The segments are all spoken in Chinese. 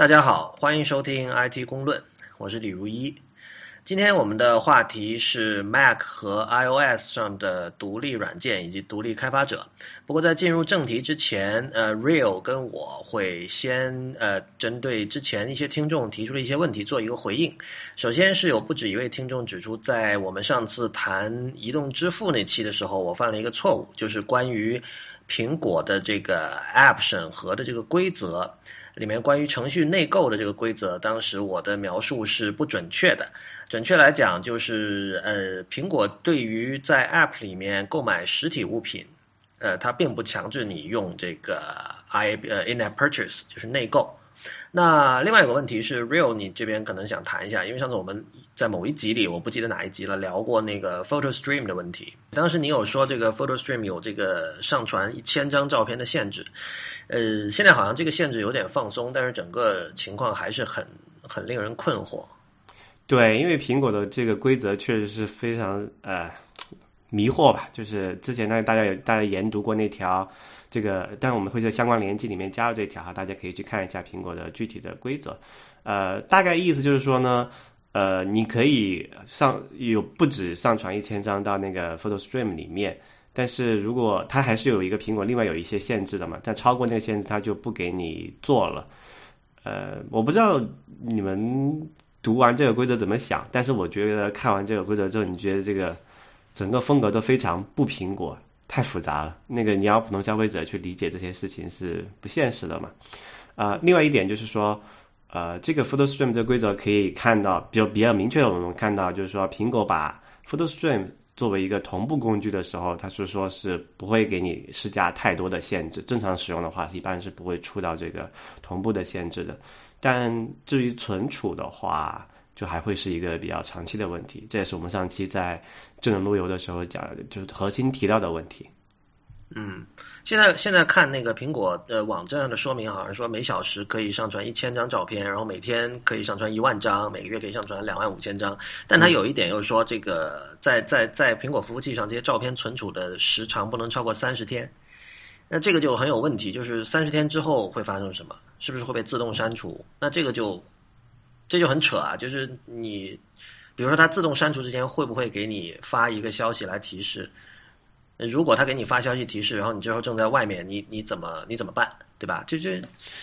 大家好，欢迎收听 IT 公论，我是李如一。今天我们的话题是 Mac 和 iOS 上的独立软件以及独立开发者。不过在进入正题之前，呃，Real 跟我会先呃针对之前一些听众提出的一些问题做一个回应。首先是有不止一位听众指出，在我们上次谈移动支付那期的时候，我犯了一个错误，就是关于苹果的这个 App 审核的这个规则。里面关于程序内购的这个规则，当时我的描述是不准确的。准确来讲，就是呃，苹果对于在 App 里面购买实体物品，呃，它并不强制你用这个 I 呃 In-app Purchase，就是内购。那另外一个问题是，Real，你这边可能想谈一下，因为上次我们在某一集里，我不记得哪一集了，聊过那个 Photo Stream 的问题。当时你有说这个 Photo Stream 有这个上传一千张照片的限制，呃，现在好像这个限制有点放松，但是整个情况还是很很令人困惑。对，因为苹果的这个规则确实是非常呃迷惑吧，就是之前呢，大家有大家研读过那条。这个，但我们会在相关联接里面加入这条哈，大家可以去看一下苹果的具体的规则。呃，大概意思就是说呢，呃，你可以上有不止上传一千张到那个 Photo Stream 里面，但是如果它还是有一个苹果另外有一些限制的嘛，但超过那个限制，它就不给你做了。呃，我不知道你们读完这个规则怎么想，但是我觉得看完这个规则之后，你觉得这个整个风格都非常不苹果。太复杂了，那个你要普通消费者去理解这些事情是不现实的嘛？啊，另外一点就是说，呃，这个 Photo Stream 这规则可以看到，比较比较明确的，我们看到就是说，苹果把 Photo Stream 作为一个同步工具的时候，它是说是不会给你施加太多的限制，正常使用的话，一般是不会触到这个同步的限制的。但至于存储的话，就还会是一个比较长期的问题，这也是我们上期在智能路由的时候讲，就是核心提到的问题。嗯，现在现在看那个苹果的网站上的说明，好像说每小时可以上传一千张照片，然后每天可以上传一万张，每个月可以上传两万五千张。但它有一点又说，这个在在在苹果服务器上，这些照片存储的时长不能超过三十天。那这个就很有问题，就是三十天之后会发生什么？是不是会被自动删除？那这个就。这就很扯啊！就是你，比如说它自动删除之前，会不会给你发一个消息来提示？如果他给你发消息提示，然后你之后正在外面，你你怎么你怎么办？对吧？就这，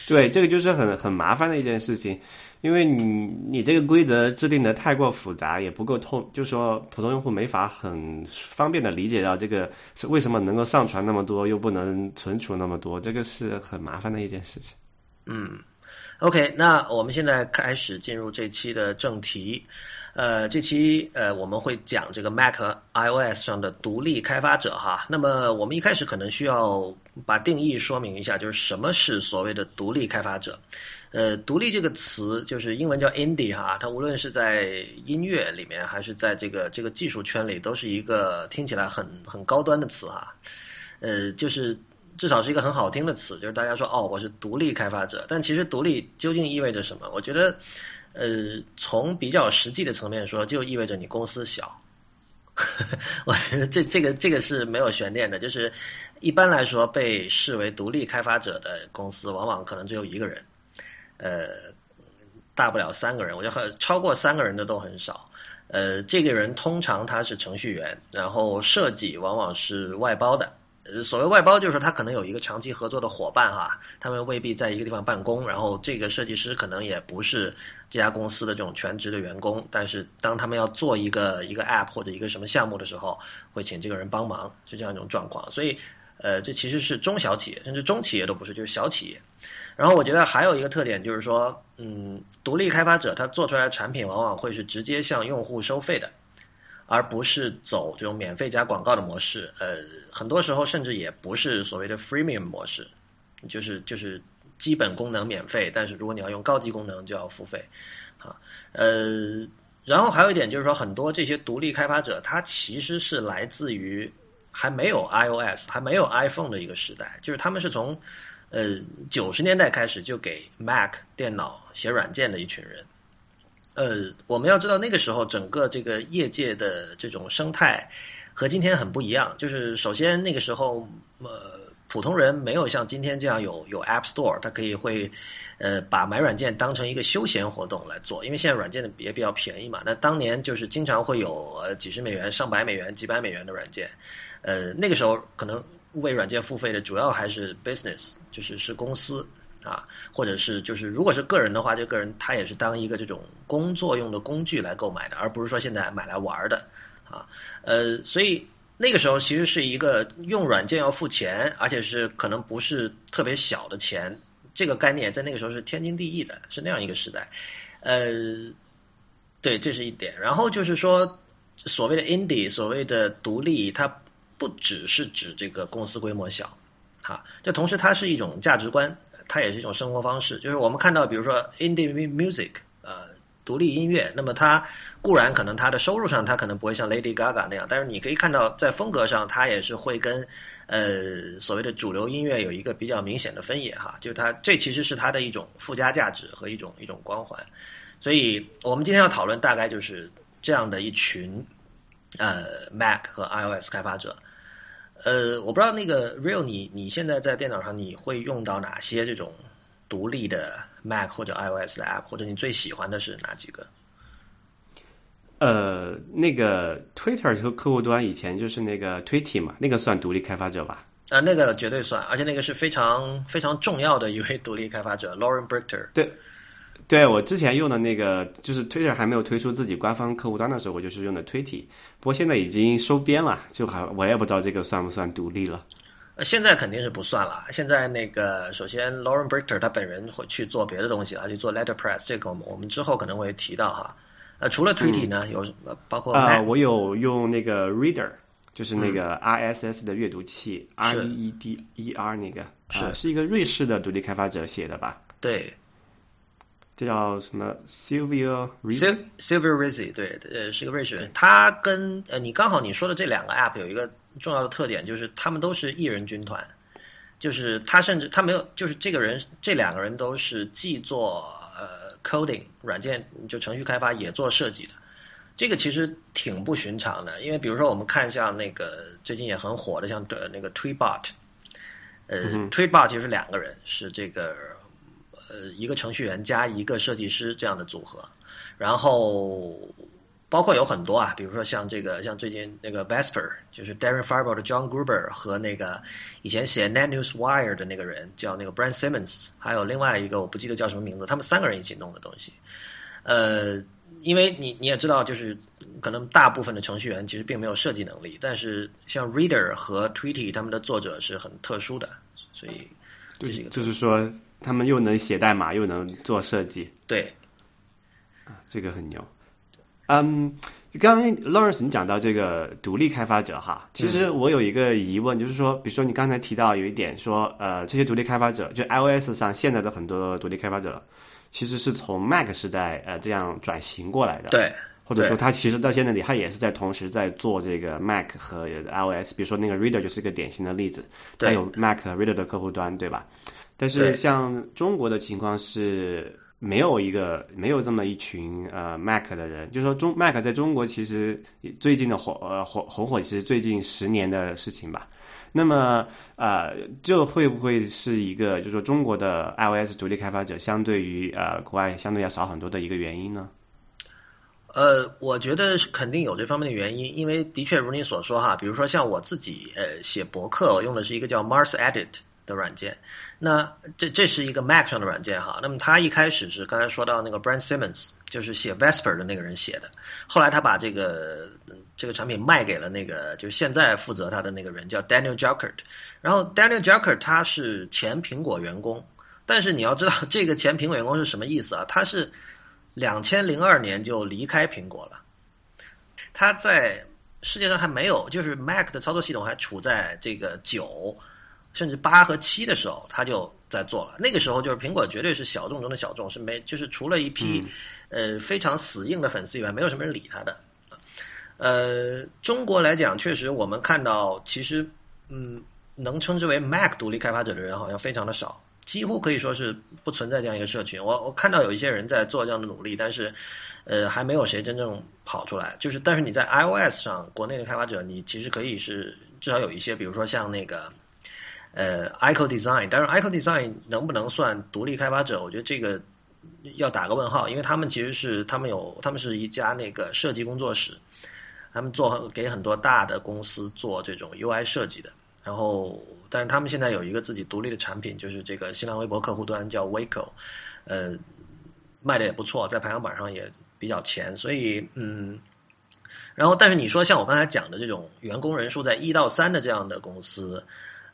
对，这个就是很很麻烦的一件事情，因为你你这个规则制定的太过复杂，也不够透，就是说普通用户没法很方便的理解到这个是为什么能够上传那么多，又不能存储那么多，这个是很麻烦的一件事情。嗯。OK，那我们现在开始进入这期的正题。呃，这期呃我们会讲这个 Mac、iOS 上的独立开发者哈。那么我们一开始可能需要把定义说明一下，就是什么是所谓的独立开发者。呃，独立这个词就是英文叫 indie 哈，它无论是在音乐里面还是在这个这个技术圈里，都是一个听起来很很高端的词哈。呃，就是。至少是一个很好听的词，就是大家说哦，我是独立开发者。但其实独立究竟意味着什么？我觉得，呃，从比较实际的层面说，就意味着你公司小。我觉得这这个这个是没有悬念的。就是一般来说，被视为独立开发者的公司，往往可能只有一个人，呃，大不了三个人。我觉得超过三个人的都很少。呃，这个人通常他是程序员，然后设计往往是外包的。呃，所谓外包就是说他可能有一个长期合作的伙伴哈，他们未必在一个地方办公，然后这个设计师可能也不是这家公司的这种全职的员工，但是当他们要做一个一个 app 或者一个什么项目的时候，会请这个人帮忙，是这样一种状况。所以，呃，这其实是中小企业，甚至中企业都不是，就是小企业。然后我觉得还有一个特点就是说，嗯，独立开发者他做出来的产品往往会是直接向用户收费的。而不是走这种免费加广告的模式，呃，很多时候甚至也不是所谓的 freemium 模式，就是就是基本功能免费，但是如果你要用高级功能就要付费，啊，呃，然后还有一点就是说，很多这些独立开发者，他其实是来自于还没有 iOS 还没有 iPhone 的一个时代，就是他们是从呃九十年代开始就给 Mac 电脑写软件的一群人。呃，我们要知道那个时候整个这个业界的这种生态和今天很不一样。就是首先那个时候，呃，普通人没有像今天这样有有 App Store，他可以会呃把买软件当成一个休闲活动来做，因为现在软件的也比较便宜嘛。那当年就是经常会有呃几十美元、上百美元、几百美元的软件，呃那个时候可能为软件付费的主要还是 business，就是是公司啊，或者是就是如果是个人的话，这个人他也是当一个这种工作用的工具来购买的，而不是说现在买来玩的啊。呃，所以。那个时候其实是一个用软件要付钱，而且是可能不是特别小的钱，这个概念在那个时候是天经地义的，是那样一个时代。呃，对，这是一点。然后就是说，所谓的 indie，所谓的独立，它不只是指这个公司规模小，哈，这同时它是一种价值观，它也是一种生活方式。就是我们看到，比如说 indie music，呃。独立音乐，那么它固然可能它的收入上它可能不会像 Lady Gaga 那样，但是你可以看到在风格上它也是会跟呃所谓的主流音乐有一个比较明显的分野哈，就是它这其实是它的一种附加价值和一种一种光环，所以我们今天要讨论大概就是这样的一群呃 Mac 和 iOS 开发者，呃，我不知道那个 Real 你你现在在电脑上你会用到哪些这种独立的？Mac 或者 iOS 的 App，或者你最喜欢的是哪几个？呃，那个 Twitter 和客户端以前就是那个 Twitty 嘛，那个算独立开发者吧？啊，那个绝对算，而且那个是非常非常重要的一位独立开发者，Lauren Brichter。对，对我之前用的那个就是 Twitter 还没有推出自己官方客户端的时候，我就是用的 Twitty，不过现在已经收编了，就还我也不知道这个算不算独立了。呃，现在肯定是不算了。现在那个，首先，Lauren Brichter 他本人会去做别的东西了，去做 Letterpress，这个我们我们之后可能会提到哈。呃，除了 Twitty 呢，有包括啊，我有用那个 Reader，就是那个 RSS 的阅读器，R E E D E R 那个，是是一个瑞士的独立开发者写的吧？对，这叫什么？Sylvia Sylvia Rizzi，对，呃，是一个瑞士人。他跟呃，你刚好你说的这两个 App 有一个。重要的特点就是他们都是艺人军团，就是他甚至他没有，就是这个人这两个人都是既做呃 coding 软件就程序开发也做设计的，这个其实挺不寻常的。因为比如说我们看像那个最近也很火的像的那个 Tweetbot，呃，Tweetbot 就是两个人是这个呃一个程序员加一个设计师这样的组合，然后。包括有很多啊，比如说像这个，像最近那个 Vesper，就是 Darren Farber 的 John Gruber 和那个以前写 Net News Wire 的那个人叫那个 Brand Simmons，还有另外一个我不记得叫什么名字，他们三个人一起弄的东西。呃，因为你你也知道，就是可能大部分的程序员其实并没有设计能力，但是像 Reader 和 Tweety 他们的作者是很特殊的，所以这是一个，就是说他们又能写代码又能做设计，对，啊，这个很牛。嗯，刚刚 Lawrence 你讲到这个独立开发者哈，其实我有一个疑问，就是说，比如说你刚才提到有一点说，呃，这些独立开发者，就 iOS 上现在的很多独立开发者，其实是从 Mac 时代呃这样转型过来的，对，或者说他其实到现在里，他也是在同时在做这个 Mac 和 iOS，比如说那个 Reader 就是一个典型的例子，它有 Mac Reader 的客户端，对吧？但是像中国的情况是。没有一个没有这么一群呃 Mac 的人，就是说中 Mac 在中国其实最近的火呃火红火，其实最近十年的事情吧。那么呃，这会不会是一个就是说中国的 iOS 独立开发者相对于呃国外相对要少很多的一个原因呢？呃，我觉得是肯定有这方面的原因，因为的确如你所说哈，比如说像我自己呃写博客，我用的是一个叫 Mars Edit。的软件，那这这是一个 Mac 上的软件哈。那么他一开始是刚才说到那个 Brand Simmons，就是写 Vesper 的那个人写的。后来他把这个这个产品卖给了那个就是现在负责他的那个人叫 Daniel Jackert。然后 Daniel Jackert 他是前苹果员工，但是你要知道这个前苹果员工是什么意思啊？他是两千零二年就离开苹果了。他在世界上还没有，就是 Mac 的操作系统还处在这个九。甚至八和七的时候，他就在做了。那个时候，就是苹果绝对是小众中的小众，是没就是除了一批呃非常死硬的粉丝以外，没有什么人理他的。呃，中国来讲，确实我们看到，其实嗯，能称之为 Mac 独立开发者的人好像非常的少，几乎可以说是不存在这样一个社群。我我看到有一些人在做这样的努力，但是呃，还没有谁真正跑出来。就是但是你在 iOS 上，国内的开发者，你其实可以是至少有一些，比如说像那个。呃，Ico Design，但是 Ico Design 能不能算独立开发者？我觉得这个要打个问号，因为他们其实是他们有他们是一家那个设计工作室，他们做给很多大的公司做这种 UI 设计的。然后，但是他们现在有一个自己独立的产品，就是这个新浪微博客户端叫 Waco，呃，卖的也不错，在排行榜上也比较前。所以，嗯，然后但是你说像我刚才讲的这种员工人数在一到三的这样的公司。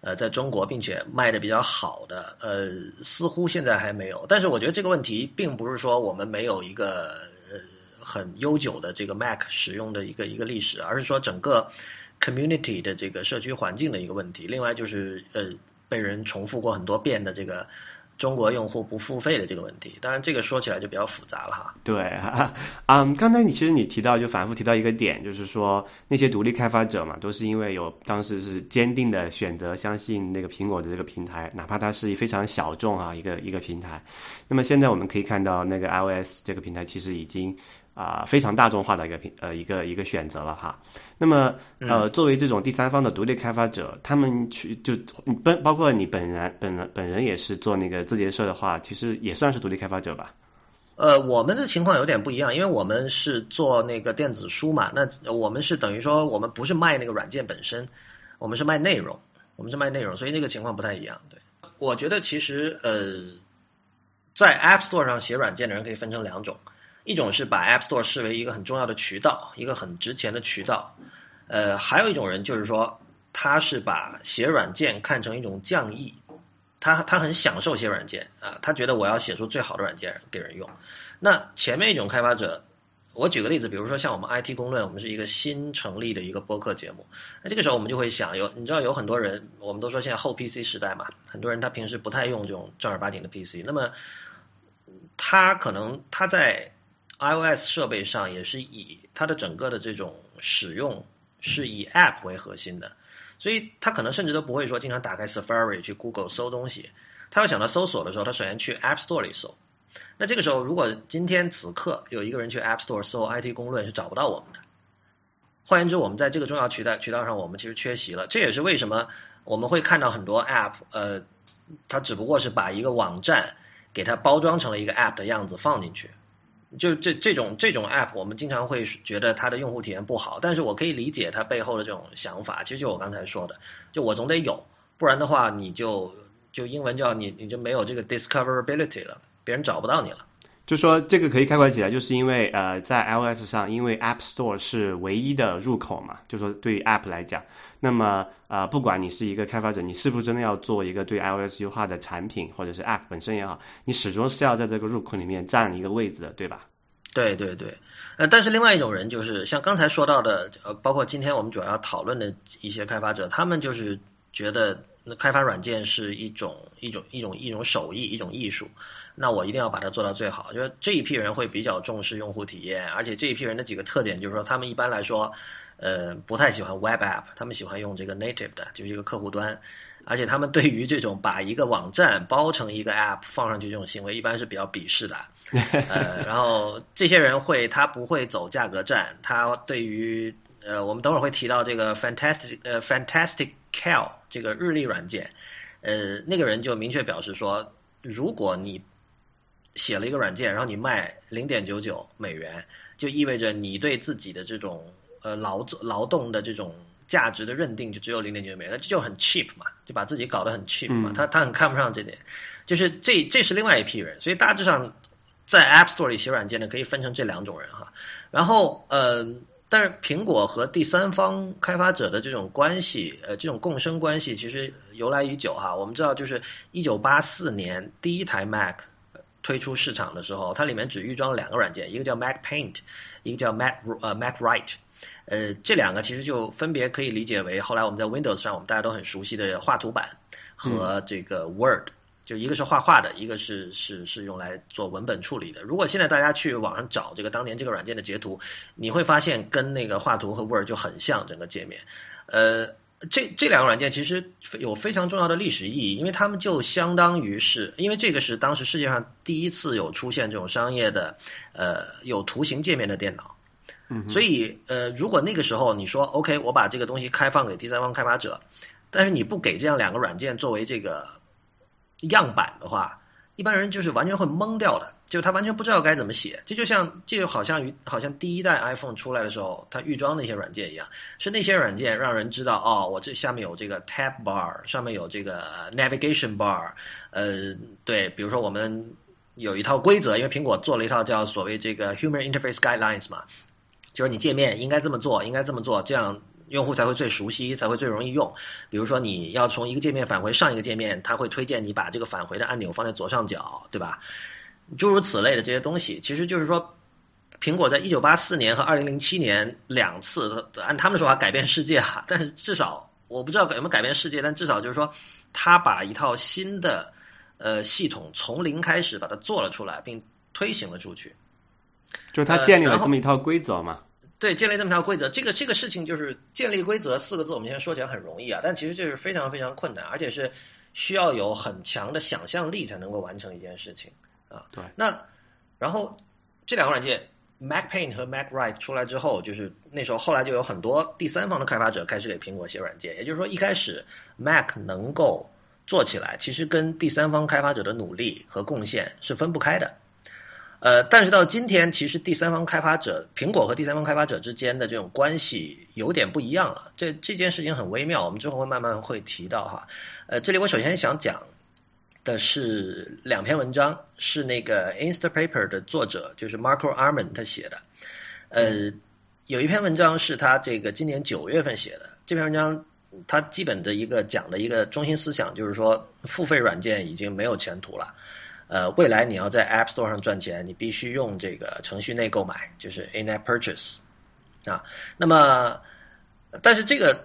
呃，在中国，并且卖的比较好的，呃，似乎现在还没有。但是我觉得这个问题并不是说我们没有一个呃很悠久的这个 Mac 使用的一个一个历史，而是说整个 community 的这个社区环境的一个问题。另外就是呃被人重复过很多遍的这个。中国用户不付费的这个问题，当然这个说起来就比较复杂了哈。对，嗯，刚才你其实你提到就反复提到一个点，就是说那些独立开发者嘛，都是因为有当时是坚定的选择相信那个苹果的这个平台，哪怕它是非常小众啊一个一个平台。那么现在我们可以看到，那个 iOS 这个平台其实已经。啊，非常大众化的一个品呃一个一个选择了哈。那么呃，作为这种第三方的独立开发者，他们去就本包括你本人本人本人也是做那个字节社的话，其实也算是独立开发者吧。呃，我们的情况有点不一样，因为我们是做那个电子书嘛，那我们是等于说我们不是卖那个软件本身，我们是卖内容，我们是卖内容，所以那个情况不太一样。对，我觉得其实呃，在 App Store 上写软件的人可以分成两种。一种是把 App Store 视为一个很重要的渠道，一个很值钱的渠道，呃，还有一种人就是说，他是把写软件看成一种匠艺，他他很享受写软件啊，他觉得我要写出最好的软件给人用。那前面一种开发者，我举个例子，比如说像我们 IT 公论，我们是一个新成立的一个播客节目，那这个时候我们就会想，有你知道有很多人，我们都说现在后 PC 时代嘛，很多人他平时不太用这种正儿八经的 PC，那么他可能他在 iOS 设备上也是以它的整个的这种使用是以 App 为核心的，所以他可能甚至都不会说经常打开 Safari 去 Google 搜东西。他要想到搜索的时候，他首先去 App Store 里搜。那这个时候，如果今天此刻有一个人去 App Store 搜 IT 公论，是找不到我们的。换言之，我们在这个重要渠道渠道上，我们其实缺席了。这也是为什么我们会看到很多 App，呃，它只不过是把一个网站给它包装成了一个 App 的样子放进去。就这这种这种 app，我们经常会觉得它的用户体验不好，但是我可以理解它背后的这种想法。其实就我刚才说的，就我总得有，不然的话，你就就英文叫你你就没有这个 discoverability 了，别人找不到你了。就说这个可以概括起来，就是因为呃，在 iOS 上，因为 App Store 是唯一的入口嘛，就说对于 App 来讲，那么呃，不管你是一个开发者，你是不是真的要做一个对 iOS 优化的产品，或者是 App 本身也好，你始终是要在这个入口里面占一个位置的，对吧？对对对，呃，但是另外一种人就是像刚才说到的，呃，包括今天我们主要要讨论的一些开发者，他们就是觉得那开发软件是一种一种一种一种手艺，一种艺术。那我一定要把它做到最好。就是这一批人会比较重视用户体验，而且这一批人的几个特点就是说，他们一般来说，呃，不太喜欢 Web App，他们喜欢用这个 Native 的，就是一个客户端。而且他们对于这种把一个网站包成一个 App 放上去这种行为，一般是比较鄙视的。呃，然后这些人会，他不会走价格战。他对于呃，我们等会儿会提到这个 Fantastic 呃 Fantastic Cal 这个日历软件，呃，那个人就明确表示说，如果你写了一个软件，然后你卖零点九九美元，就意味着你对自己的这种呃劳作劳动的这种价值的认定就只有零点九美元，那这就很 cheap 嘛，就把自己搞得很 cheap 嘛。他他很看不上这点，就是这这是另外一批人。所以大致上在 App Store 里写软件的，可以分成这两种人哈。然后呃，但是苹果和第三方开发者的这种关系，呃，这种共生关系其实由来已久哈。我们知道，就是一九八四年第一台 Mac。推出市场的时候，它里面只预装了两个软件，一个叫 Mac Paint，一个叫 Mac 呃 Mac Write，呃，这两个其实就分别可以理解为后来我们在 Windows 上我们大家都很熟悉的画图板和这个 Word，就一个是画画的，一个是是是用来做文本处理的。如果现在大家去网上找这个当年这个软件的截图，你会发现跟那个画图和 Word 就很像整个界面，呃。这这两个软件其实有非常重要的历史意义，因为他们就相当于是，因为这个是当时世界上第一次有出现这种商业的，呃，有图形界面的电脑，嗯，所以呃，如果那个时候你说 OK，我把这个东西开放给第三方开发者，但是你不给这样两个软件作为这个样板的话，一般人就是完全会懵掉的，就他完全不知道该怎么写。这就像这就好像于好像第一代 iPhone 出来的时候，它预装那些软件一样，是那些软件让人知道哦，我这下面有这个 Tab Bar，上面有这个 Navigation Bar，呃，对，比如说我们有一套规则，因为苹果做了一套叫所谓这个 Human Interface Guidelines 嘛，就是你界面应该这么做，应该这么做，这样。用户才会最熟悉，才会最容易用。比如说，你要从一个界面返回上一个界面，它会推荐你把这个返回的按钮放在左上角，对吧？诸如此类的这些东西，其实就是说，苹果在一九八四年和二零零七年两次按他们的说法改变世界哈，但是至少我不知道有没有改变世界，但至少就是说，他把一套新的呃系统从零开始把它做了出来，并推行了出去，就是他建立了这么一套规则嘛。对，建立这么条规则，这个这个事情就是建立规则四个字，我们现在说起来很容易啊，但其实这是非常非常困难，而且是需要有很强的想象力才能够完成一件事情啊。对，那然后这两个软件 Mac Paint 和 Mac Write 出来之后，就是那时候后来就有很多第三方的开发者开始给苹果写软件，也就是说一开始 Mac 能够做起来，其实跟第三方开发者的努力和贡献是分不开的。呃，但是到今天，其实第三方开发者，苹果和第三方开发者之间的这种关系有点不一样了。这这件事情很微妙，我们之后会慢慢会提到哈。呃，这里我首先想讲的是两篇文章，是那个 Instapaper 的作者，就是 Marco Arman 他写的。呃，有一篇文章是他这个今年九月份写的，这篇文章他基本的一个讲的一个中心思想就是说，付费软件已经没有前途了。呃，未来你要在 App Store 上赚钱，你必须用这个程序内购买，就是 In-app purchase 啊。那么，但是这个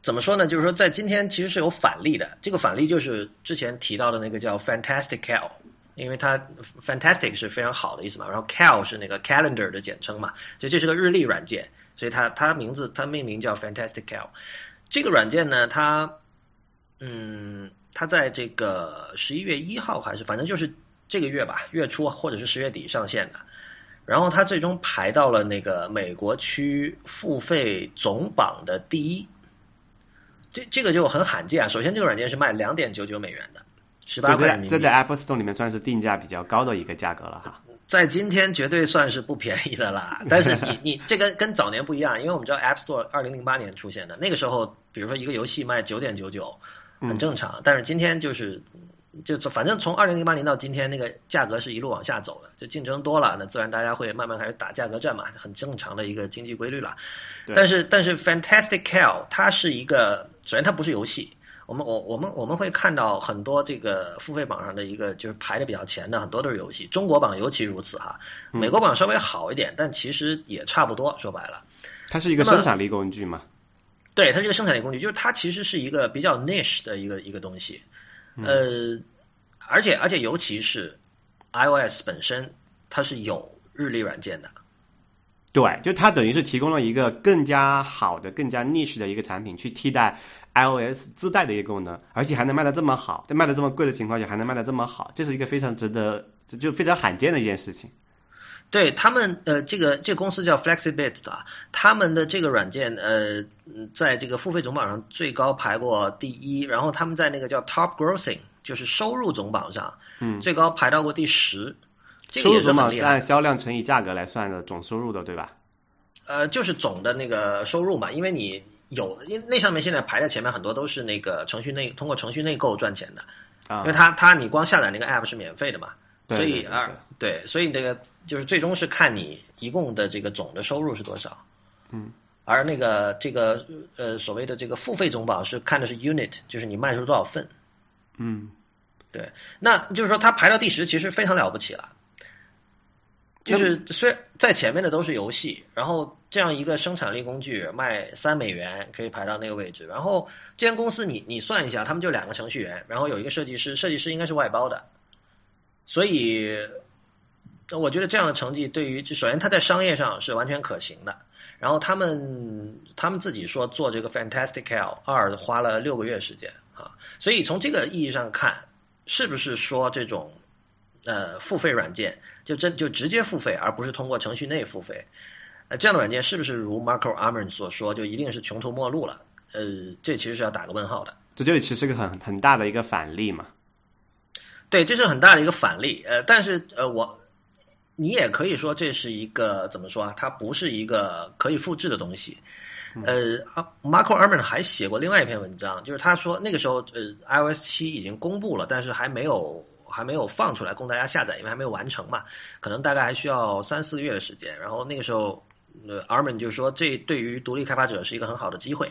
怎么说呢？就是说，在今天其实是有反例的。这个反例就是之前提到的那个叫 Fantastical，因为它 Fantastic 是非常好的意思嘛，然后 Cal 是那个 Calendar 的简称嘛，所以这是个日历软件，所以它它名字它命名叫 Fantastical。这个软件呢，它嗯。它在这个十一月一号还是反正就是这个月吧，月初或者是十月底上线的。然后它最终排到了那个美国区付费总榜的第一。这这个就很罕见啊！首先，这个软件是卖两点九九美元的，十八块。这在 App Store 里面算是定价比较高的一个价格了哈。在今天绝对算是不便宜的啦。但是你 你这跟跟早年不一样，因为我们知道 App Store 二零零八年出现的，那个时候，比如说一个游戏卖九点九九。很正常，但是今天就是，就反正从二零零八年到今天，那个价格是一路往下走的，就竞争多了，那自然大家会慢慢开始打价格战嘛，很正常的一个经济规律了。但是，但是 Fantastic Cal 它是一个，首先它不是游戏，我们我我们我们会看到很多这个付费榜上的一个就是排的比较前的，很多都是游戏，中国榜尤其如此哈，美国榜稍微好一点，但其实也差不多。说白了，它是一个生产力工具嘛。对，它是一个生产力工具，就是它其实是一个比较 niche 的一个一个东西，呃，而且而且尤其是 iOS 本身，它是有日历软件的，对，就它等于是提供了一个更加好的、更加 niche 的一个产品，去替代 iOS 自带的一个功能，而且还能卖的这么好，在卖的这么贵的情况下还能卖的这么好，这是一个非常值得就非常罕见的一件事情。对他们，呃，这个这个公司叫 Flexibit 的，他们的这个软件，呃，在这个付费总榜上最高排过第一，然后他们在那个叫 Top Grossing，就是收入总榜上，嗯，最高排到过第十。收入总榜是按销量乘以价格来算的总收入的，对吧？呃，就是总的那个收入嘛，因为你有，因那上面现在排在前面很多都是那个程序内通过程序内购赚钱的，啊，因为它它你光下载那个 App 是免费的嘛。所以啊，对，所以这个就是最终是看你一共的这个总的收入是多少，嗯，而那个这个呃所谓的这个付费总榜是看的是 unit，就是你卖出多少份，嗯，对，那就是说它排到第十其实非常了不起了，就是虽然在前面的都是游戏，然后这样一个生产力工具卖三美元可以排到那个位置，然后这间公司你你算一下，他们就两个程序员，然后有一个设计师，设计师应该是外包的。所以，我觉得这样的成绩对于，首先它在商业上是完全可行的。然后他们他们自己说做这个 Fantastic L 二花了六个月时间啊。所以从这个意义上看，是不是说这种呃付费软件就真就直接付费，而不是通过程序内付费？呃，这样的软件是不是如 Marco Arman 所说，就一定是穷途末路了？呃，这其实是要打个问号的。这这里其实是个很很大的一个反例嘛。对，这是很大的一个反例。呃，但是呃，我你也可以说这是一个怎么说啊？它不是一个可以复制的东西。呃，Marco Arman 还写过另外一篇文章，就是他说那个时候呃，iOS 七已经公布了，但是还没有还没有放出来供大家下载，因为还没有完成嘛，可能大概还需要三四个月的时间。然后那个时候，呃，Arman 就说这对于独立开发者是一个很好的机会，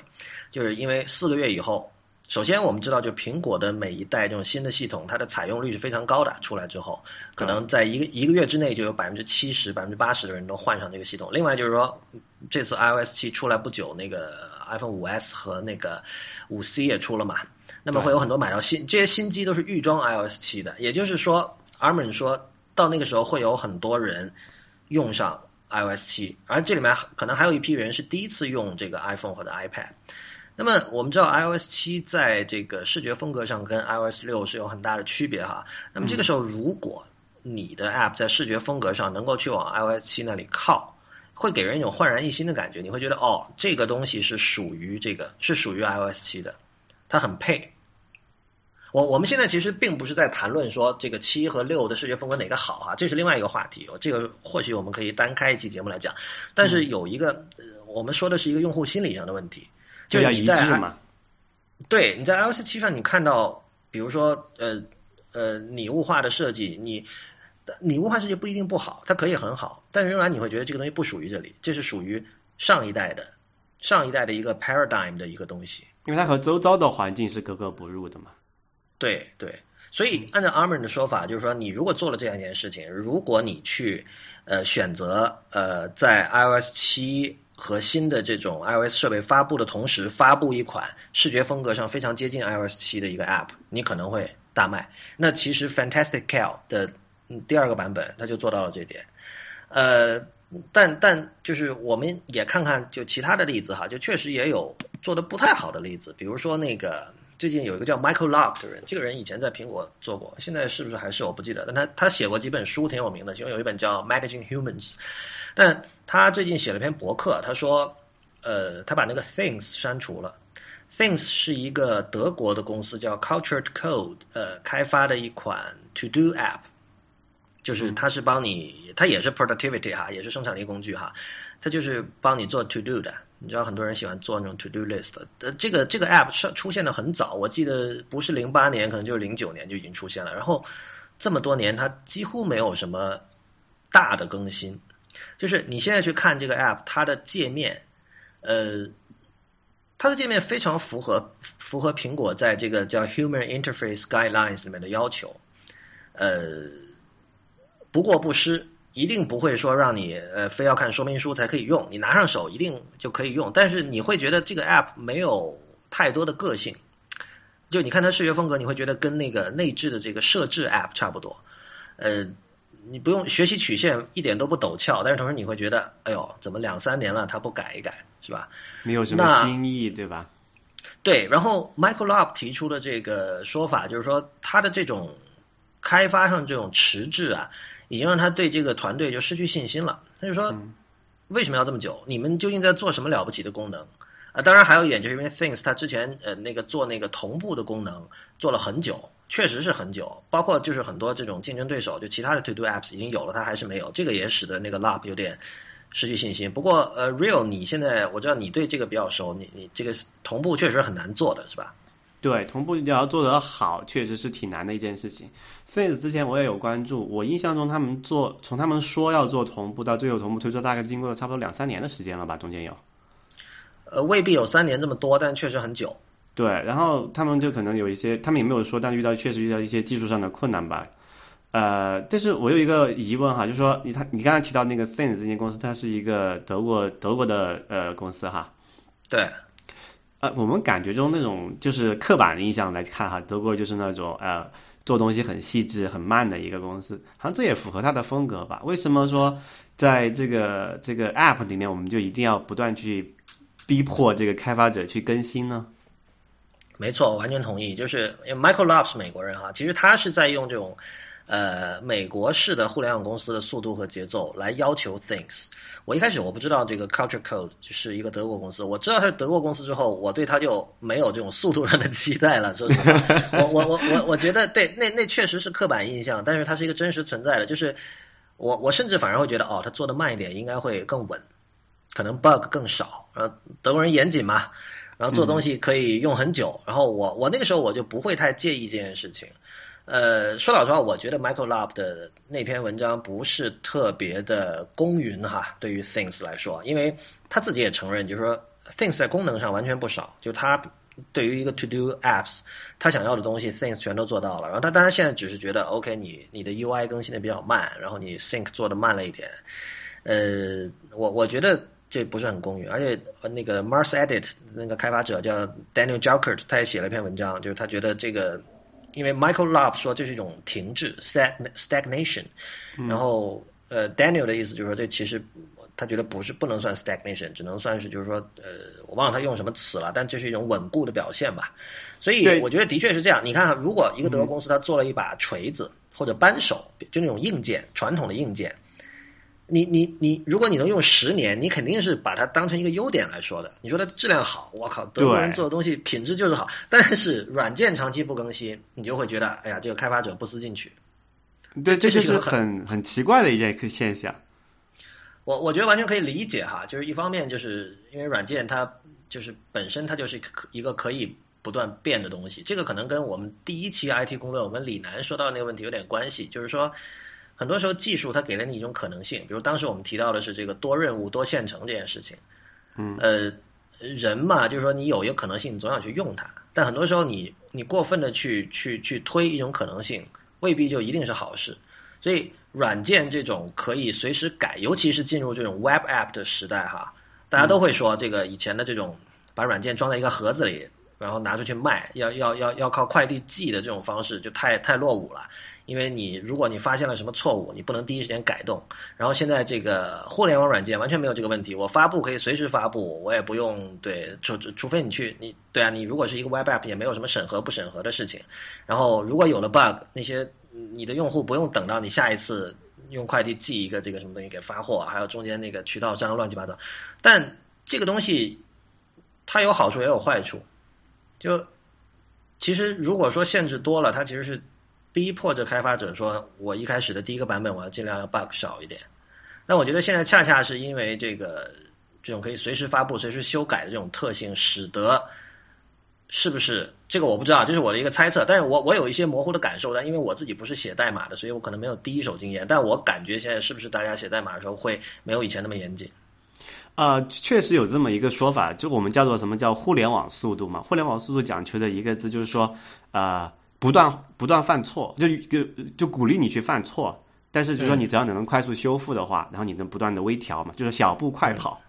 就是因为四个月以后。首先，我们知道，就苹果的每一代这种新的系统，它的采用率是非常高的。出来之后，可能在一个一个月之内，就有百分之七十、百分之八十的人都换上这个系统。另外就是说，这次 iOS 七出来不久，那个 iPhone 五 S 和那个五 C 也出了嘛，那么会有很多买到新这些新机都是预装 iOS 七的。也就是说，Armin 说到那个时候会有很多人用上 iOS 七，而这里面可能还有一批人是第一次用这个 iPhone 或者 iPad。那么我们知道，iOS 七在这个视觉风格上跟 iOS 六是有很大的区别哈。那么这个时候，如果你的 App 在视觉风格上能够去往 iOS 七那里靠，会给人一种焕然一新的感觉。你会觉得，哦，这个东西是属于这个，是属于 iOS 七的，它很配。我我们现在其实并不是在谈论说这个七和六的视觉风格哪个好哈，这是另外一个话题。这个或许我们可以单开一期节目来讲。但是有一个呃，我们说的是一个用户心理上的问题。就要一致嘛？对，你在 iOS 七上，你看到，比如说，呃呃，拟物化的设计，你拟物化设计不一定不好，它可以很好，但仍然你会觉得这个东西不属于这里，这是属于上一代的上一代的一个 paradigm 的一个东西，因为它和周遭的环境是格格不入的嘛。对对，所以按照 Armin 的说法，就是说，你如果做了这样一件事情，如果你去呃选择呃在 iOS 七。和新的这种 iOS 设备发布的同时，发布一款视觉风格上非常接近 iOS 七的一个 App，你可能会大卖。那其实 Fantastic Cal 的第二个版本，它就做到了这点。呃，但但就是我们也看看就其他的例子哈，就确实也有做的不太好的例子，比如说那个。最近有一个叫 Michael Lock 的人，这个人以前在苹果做过，现在是不是还是我不记得。但他他写过几本书挺有名的，其中有一本叫《Managing Humans》。但他最近写了篇博客，他说，呃，他把那个 Things 删除了。Things 是一个德国的公司叫 Cultured Code 呃开发的一款 To Do App，就是它是帮你，它也是 Productivity 哈，也是生产力工具哈，它就是帮你做 To Do 的。你知道很多人喜欢做那种 to do list，呃，这个这个 app 上出现的很早，我记得不是零八年，可能就是零九年就已经出现了。然后这么多年，它几乎没有什么大的更新。就是你现在去看这个 app，它的界面，呃，它的界面非常符合符合苹果在这个叫 Human Interface Guidelines 里面的要求，呃，不过不失。一定不会说让你呃非要看说明书才可以用，你拿上手一定就可以用。但是你会觉得这个 app 没有太多的个性，就你看它视觉风格，你会觉得跟那个内置的这个设置 app 差不多。呃，你不用学习曲线一点都不陡峭，但是同时你会觉得，哎呦，怎么两三年了它不改一改，是吧？没有什么新意，对吧？对。然后 Michael Lopp 提出的这个说法就是说，它的这种开发上这种迟滞啊。已经让他对这个团队就失去信心了。他就说：“为什么要这么久？你们究竟在做什么了不起的功能？”啊，当然还有一点，就是因为 Things 它之前呃那个做那个同步的功能做了很久，确实是很久。包括就是很多这种竞争对手，就其他的 To Do Apps 已经有了，它还是没有。这个也使得那个 Lap 有点失去信心。不过呃，Real 你现在我知道你对这个比较熟，你你这个同步确实很难做的是吧？对，同步你要做得好，确实是挺难的一件事情。Since 之前我也有关注，我印象中他们做，从他们说要做同步到最后同步推出，大概经过了差不多两三年的时间了吧，中间有。呃，未必有三年这么多，但确实很久。对，然后他们就可能有一些，他们也没有说，但遇到确实遇到一些技术上的困难吧。呃，但是我有一个疑问哈，就是说你他你刚才提到那个 Sense 这间公司，它是一个德国德国的呃公司哈。对。呃，我们感觉中那种就是刻板印象来看哈，德国就是那种呃做东西很细致、很慢的一个公司，好像这也符合它的风格吧？为什么说在这个这个 App 里面，我们就一定要不断去逼迫这个开发者去更新呢？没错，完全同意。就是 Michael Love 是美国人哈，其实他是在用这种呃美国式的互联网公司的速度和节奏来要求 Things。我一开始我不知道这个 Culture Code 是一个德国公司，我知道它是德国公司之后，我对它就没有这种速度上的期待了。说实话，我我我我我觉得对，那那确实是刻板印象，但是它是一个真实存在的。就是我我甚至反而会觉得，哦，它做的慢一点应该会更稳，可能 bug 更少。然后德国人严谨嘛，然后做东西可以用很久。然后我我那个时候我就不会太介意这件事情。呃，说老实话，我觉得 Michael Love 的那篇文章不是特别的公允哈。对于 Things 来说，因为他自己也承认，就是说 Things 在功能上完全不少。就他对于一个 To Do Apps，他想要的东西，Things 全都做到了。然后他当然现在只是觉得，OK，你你的 UI 更新的比较慢，然后你 Sync 做的慢了一点。呃，我我觉得这不是很公允。而且那个 Mars Edit 那个开发者叫 Daniel Jokert，他也写了一篇文章，就是他觉得这个。因为 Michael Love 说这是一种停滞 （stag stagnation），然后呃，Daniel 的意思就是说这其实他觉得不是不能算 stagnation，只能算是就是说呃，我忘了他用什么词了，但这是一种稳固的表现吧。所以我觉得的确是这样。你看，如果一个德国公司他做了一把锤子或者扳手，就那种硬件，传统的硬件。你你你，如果你能用十年，你肯定是把它当成一个优点来说的。你说它质量好，我靠，德国人做的东西品质就是好。但是软件长期不更新，你就会觉得，哎呀，这个开发者不思进取。对，这就是很很奇怪的一件现象。我我觉得完全可以理解哈，就是一方面就是因为软件它就是本身它就是一个可以不断变的东西，这个可能跟我们第一期 IT 攻略我们李楠说到那个问题有点关系，就是说。很多时候，技术它给了你一种可能性，比如当时我们提到的是这个多任务多线程这件事情。嗯，呃，人嘛，就是说你有一个可能性，你总想去用它，但很多时候你你过分的去去去推一种可能性，未必就一定是好事。所以，软件这种可以随时改，尤其是进入这种 Web App 的时代哈，大家都会说这个以前的这种把软件装在一个盒子里，然后拿出去卖，要要要要靠快递寄的这种方式，就太太落伍了。因为你如果你发现了什么错误，你不能第一时间改动。然后现在这个互联网软件完全没有这个问题，我发布可以随时发布，我也不用对，除除非你去你对啊，你如果是一个 Web App，也没有什么审核不审核的事情。然后如果有了 bug，那些你的用户不用等到你下一次用快递寄一个这个什么东西给发货，还有中间那个渠道商乱七八糟。但这个东西它有好处也有坏处，就其实如果说限制多了，它其实是。逼迫着开发者说：“我一开始的第一个版本，我要尽量要 bug 少一点。”但我觉得现在恰恰是因为这个这种可以随时发布、随时修改的这种特性，使得是不是这个我不知道，这是我的一个猜测。但是我我有一些模糊的感受，但因为我自己不是写代码的，所以我可能没有第一手经验。但我感觉现在是不是大家写代码的时候会没有以前那么严谨？啊，确实有这么一个说法，就我们叫做什么叫互联网速度嘛？互联网速度讲求的一个字就是说啊。不断不断犯错，就就就鼓励你去犯错，但是就是说你只要你能快速修复的话，然后你能不断的微调嘛，就是小步快跑，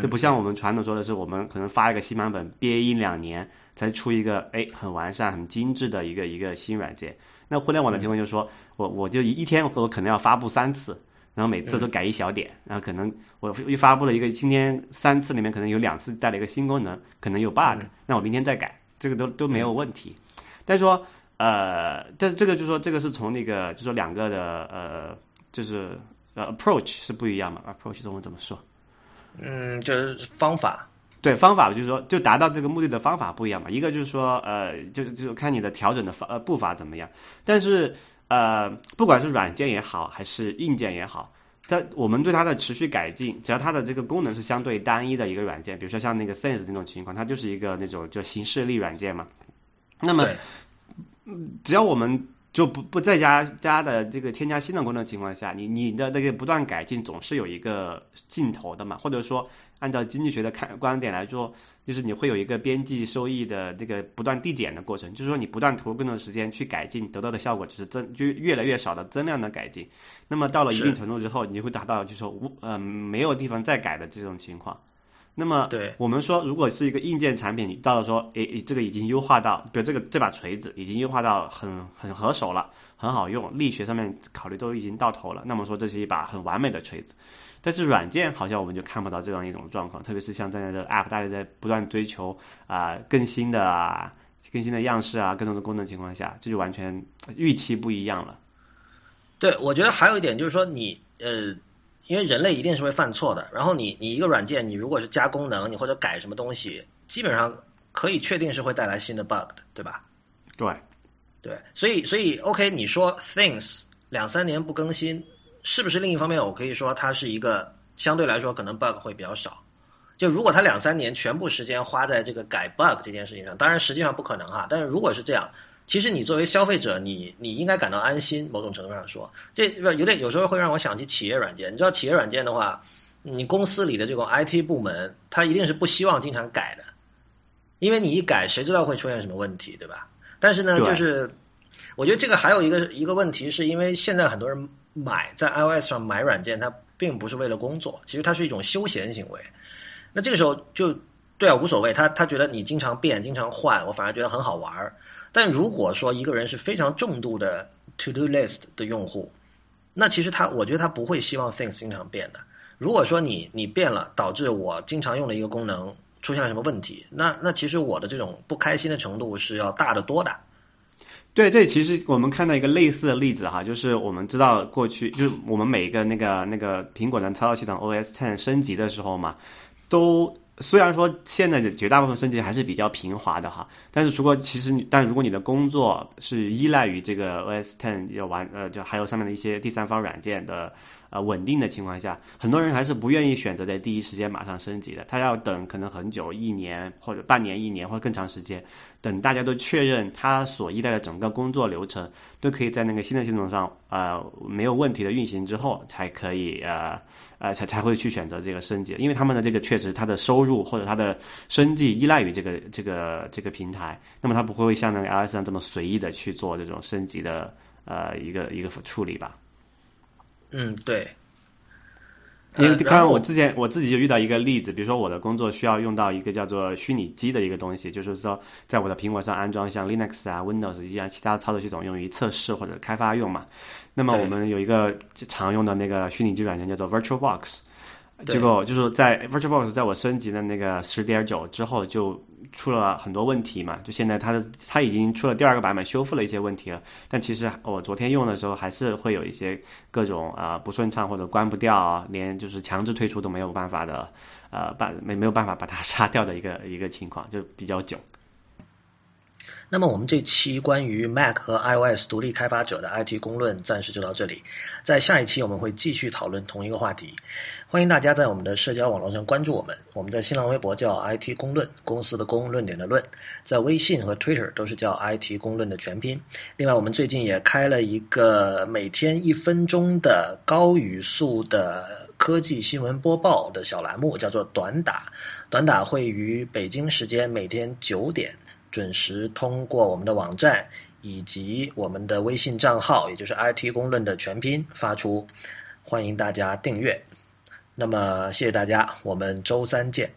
就不像我们传统说的是我们可能发一个新版本憋一两年才出一个哎很完善很精致的一个一个新软件。那互联网的情况就是说我我就一天我可能要发布三次，然后每次都改一小点，然后可能我一发布了一个今天三次里面可能有两次带了一个新功能，可能有 bug，那我明天再改，这个都都没有问题。但是说。呃，但是这个就是说，这个是从那个，就是说两个的呃，就是呃，approach 是不一样嘛？approach 中文怎么说？嗯，就是方法。对，方法就是说，就达到这个目的的方法不一样嘛。一个就是说，呃，就就看你的调整的方呃步伐怎么样。但是呃，不管是软件也好，还是硬件也好，它我们对它的持续改进，只要它的这个功能是相对单一的一个软件，比如说像那个 Sense 这种情况，它就是一个那种就形式力软件嘛。那么。嗯，只要我们就不不再加加的这个添加新的功能情况下，你你的那个不断改进总是有一个尽头的嘛？或者说，按照经济学的看观点来说，就是你会有一个边际收益的这个不断递减的过程，就是说你不断投入更多的时间去改进，得到的效果只是增就越来越少的增量的改进。那么到了一定程度之后，你会达到就是说无呃没有地方再改的这种情况。那么，对我们说，如果是一个硬件产品，到了说，诶，这个已经优化到，比如这个这把锤子已经优化到很很合手了，很好用，力学上面考虑都已经到头了。那么说，这是一把很完美的锤子。但是软件好像我们就看不到这样一种状况，特别是像在的 App，大家在不断追求啊更新的啊更新的样式啊，更多的功能情况下，这就完全预期不一样了。对，我觉得还有一点就是说你呃，因为人类一定是会犯错的，然后你你一个软件，你如果是加功能，你或者改什么东西，基本上可以确定是会带来新的 bug 的，对吧？对，对，所以所以 OK，你说 Things 两三年不更新，是不是另一方面我可以说它是一个相对来说可能 bug 会比较少？就如果它两三年全部时间花在这个改 bug 这件事情上，当然实际上不可能哈。但是如果是这样，其实你作为消费者，你你应该感到安心。某种程度上说，这有点有时候会让我想起企业软件。你知道企业软件的话，你公司里的这种 IT 部门，他一定是不希望经常改的，因为你一改，谁知道会出现什么问题，对吧？但是呢，就是我觉得这个还有一个一个问题，是因为现在很多人买在 iOS 上买软件，它并不是为了工作，其实它是一种休闲行为。那这个时候就对啊，无所谓。他他觉得你经常变、经常换，我反而觉得很好玩儿。但如果说一个人是非常重度的 To Do List 的用户，那其实他，我觉得他不会希望 Things 经常变的。如果说你你变了，导致我经常用的一个功能出现了什么问题，那那其实我的这种不开心的程度是要大得多的。对，这其实我们看到一个类似的例子哈，就是我们知道过去就是我们每一个那个那个苹果的操作系统 OS Ten 升级的时候嘛。都虽然说现在的绝大部分升级还是比较平滑的哈，但是如果其实你但如果你的工作是依赖于这个 OS Ten 要玩呃就还有上面的一些第三方软件的呃稳定的情况下，很多人还是不愿意选择在第一时间马上升级的，他要等可能很久一年或者半年一年或者更长时间，等大家都确认他所依赖的整个工作流程都可以在那个新的系统上呃没有问题的运行之后，才可以呃。呃，才才会去选择这个升级，因为他们的这个确实，他的收入或者他的生计依赖于这个这个这个平台，那么他不会像那个 LS 上这么随意的去做这种升级的呃一个一个处理吧？嗯，对。因为刚刚我之前我自己就遇到一个例子，比如说我的工作需要用到一个叫做虚拟机的一个东西，就是说在我的苹果上安装像 Linux 啊、Windows 一样其他操作系统，用于测试或者开发用嘛。那么我们有一个常用的那个虚拟机软件叫做 VirtualBox。结果就是在 VirtualBox 在我升级的那个十点九之后，就出了很多问题嘛。就现在它的它已经出了第二个版本，修复了一些问题了。但其实我昨天用的时候，还是会有一些各种啊不顺畅或者关不掉，啊连就是强制退出都没有办法的，呃，把没没有办法把它 杀掉的一个一个情况，就比较囧。那么我们这期关于 Mac 和 iOS 独立开发者的 IT 公论暂时就到这里，在下一期我们会继续讨论同一个话题。欢迎大家在我们的社交网络上关注我们，我们在新浪微博叫 IT 公论，公司的公论点的论，在微信和 Twitter 都是叫 IT 公论的全拼。另外，我们最近也开了一个每天一分钟的高语速的科技新闻播报的小栏目，叫做短打。短打会于北京时间每天九点。准时通过我们的网站以及我们的微信账号，也就是 IT 公论的全拼发出，欢迎大家订阅。那么，谢谢大家，我们周三见。